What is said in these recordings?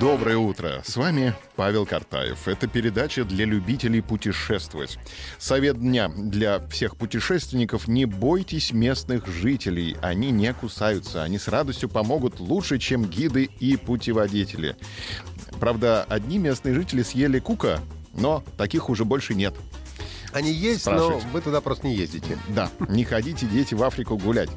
Доброе утро. С вами Павел Картаев. Это передача для любителей путешествовать. Совет дня для всех путешественников. Не бойтесь местных жителей. Они не кусаются. Они с радостью помогут лучше, чем гиды и путеводители. Правда, одни местные жители съели кука, но таких уже больше нет. Они есть, но вы туда просто не ездите. Да, не ходите, дети, в Африку гулять.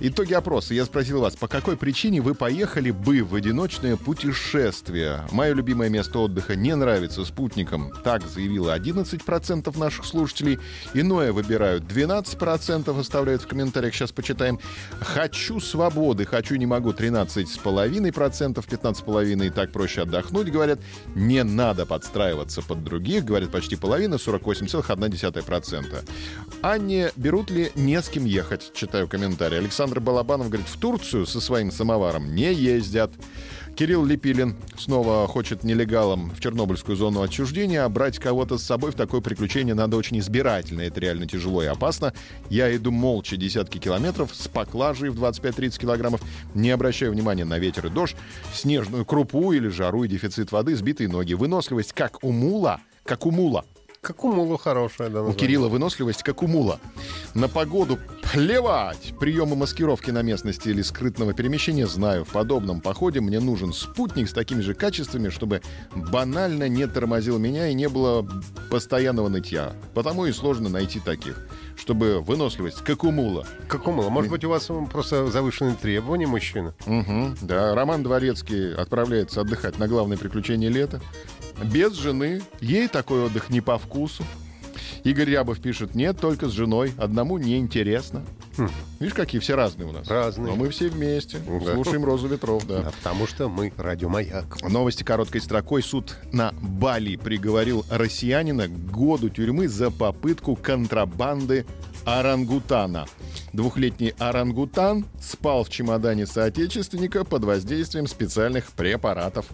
Итоги опроса. Я спросил вас, по какой причине вы поехали бы в одиночное путешествие? Мое любимое место отдыха не нравится спутникам. Так заявило 11% наших слушателей. Иное выбирают 12%, оставляют в комментариях. Сейчас почитаем. Хочу свободы, хочу не могу 13,5%, 15,5% так проще отдохнуть, говорят. Не надо подстраиваться под других, говорят почти половина, 48,1%. Анне берут ли не с кем ехать? Читаю комментарий. Александр Балабанов говорит, в Турцию со своим самоваром не ездят. Кирилл Лепилин снова хочет нелегалам в Чернобыльскую зону отчуждения, а брать кого-то с собой в такое приключение надо очень избирательно. Это реально тяжело и опасно. Я иду молча десятки километров с поклажей в 25-30 килограммов, не обращая внимания на ветер и дождь, снежную крупу или жару и дефицит воды, сбитые ноги. Выносливость как у мула, как у мула. Как у мула хорошая, да, У. Кирилла выносливость, как у мула. На погоду плевать. Приемы маскировки на местности или скрытного перемещения знаю. В подобном походе мне нужен спутник с такими же качествами, чтобы банально не тормозил меня и не было постоянного нытья. Потому и сложно найти таких. Чтобы выносливость, как у мула. Как у мула. Может быть, у вас просто завышенные требования, мужчина? Мгм, да, Роман Дворецкий отправляется отдыхать на главное приключение лета. Без жены. Ей такой отдых не по вкусу. Игорь Рябов пишет, нет, только с женой. Одному неинтересно. Видишь, какие все разные у нас. Разные. Но мы все вместе. Да. Слушаем «Розу ветров», да. Да, потому что мы радиомаяк. Новости короткой строкой. Суд на Бали приговорил россиянина к году тюрьмы за попытку контрабанды орангутана. Двухлетний орангутан спал в чемодане соотечественника под воздействием специальных препаратов.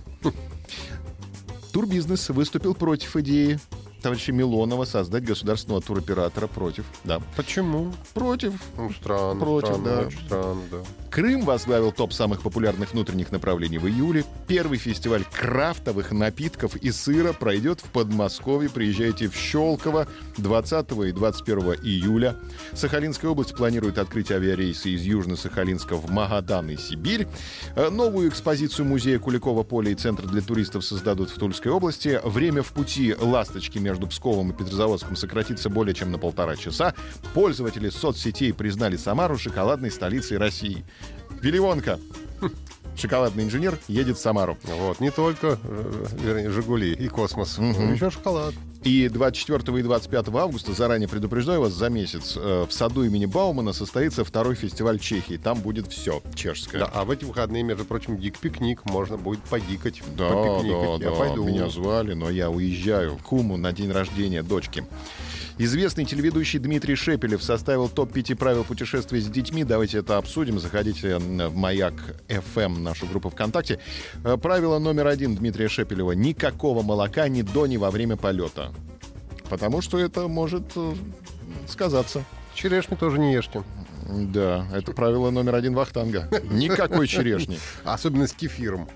Турбизнес выступил против идеи товарища Милонова создать государственного туроператора против. Да, Почему? против. Ну, странно, Против, странно, да. очень странно, да. Крым возглавил топ самых популярных внутренних направлений в июле. Первый фестиваль крафтовых напитков и сыра пройдет в Подмосковье. Приезжайте в Щелково 20 и 21 июля. Сахалинская область планирует открыть авиарейсы из Южно-Сахалинска в Магадан и Сибирь. Э, Новую экспозицию музея Куликова поля и Центр для туристов создадут в Тульской области. Время в пути «Ласточки» между Псковом и Петрозаводском сократится более чем на полтора часа. Пользователи соцсетей признали Самару шоколадной столицей России. Вилли Вонка, шоколадный инженер, едет в Самару. Вот, не только, э, вернее, «Жигули» и «Космос». Мгм. Еще шоколад. И 24 и 25 августа, заранее предупреждаю вас, за месяц э, в саду имени Баумана состоится второй фестиваль Чехии. Там будет все чешское. Да, а в эти выходные, между прочим, гик-пикник. Можно будет подикать, Да, попикникать. да, Я да. пойду. Меня звали, но я уезжаю в Куму на день рождения дочки. Известный телеведущий Дмитрий Шепелев составил топ-5 правил путешествий с детьми. Давайте это обсудим. Заходите в Маяк FM, нашу группу ВКонтакте. Э, Правило номер один Дмитрия Шепелева. Никакого молока ни до, ни во время полета. Потому что это может э, сказаться. Черешню тоже не ешьте. Да, это правило номер один Вахтанга. Никакой черешни. Особенно с кефиром.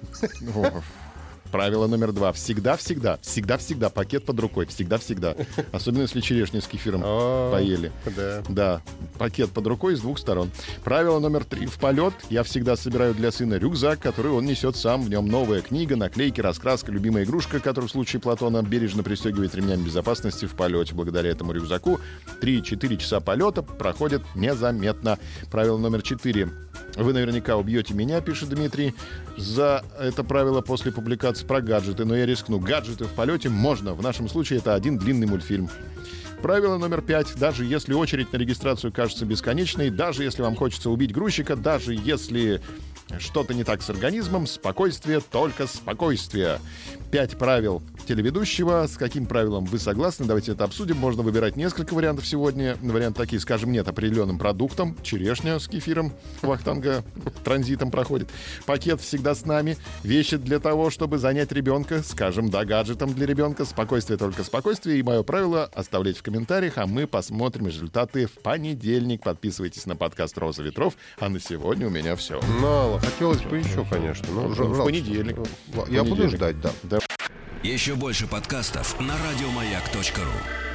Правило номер два. Всегда-всегда, всегда-всегда пакет под рукой. Всегда-всегда. Особенно если черешню с кефиром поели. Да. Да, пакет под рукой с двух сторон. Правило номер три. В полет я всегда собираю для сына рюкзак, который он несет сам. В нем новая книга, наклейки, раскраска, любимая игрушка, которую в случае Платона бережно пристегивает ремнями безопасности в полете. Благодаря этому рюкзаку 3-4 часа полета проходят незаметно. Правило номер четыре. Вы наверняка убьете меня, пишет Дмитрий, за это правило после публикации про гаджеты, но я рискну. Гаджеты в полете можно. В нашем случае это один длинный мультфильм. Правило номер пять. Даже если очередь на регистрацию кажется бесконечной, даже если вам хочется убить грузчика, даже если Что-то не так с организмом, спокойствие, только спокойствие. Пять правил телеведущего. С каким правилом вы согласны? Давайте это обсудим. Можно выбирать несколько вариантов сегодня. Вариант такие, скажем, нет определенным продуктам. Черешня с кефиром, вахтанга транзитом проходит. Пакет всегда с нами. Вещи для того, чтобы занять ребенка. Скажем, да, гаджетом для ребенка. Спокойствие, только спокойствие. И мое правило оставлять в комментариях, а мы посмотрим результаты в понедельник. Подписывайтесь на подкаст «Роза ветров». А на сегодня у меня все. Мало. Хотелось бы еще, конечно. Но В жалко. понедельник. Я В буду ждать, да. Да. Еще больше подкастов на радиомаяк.ру.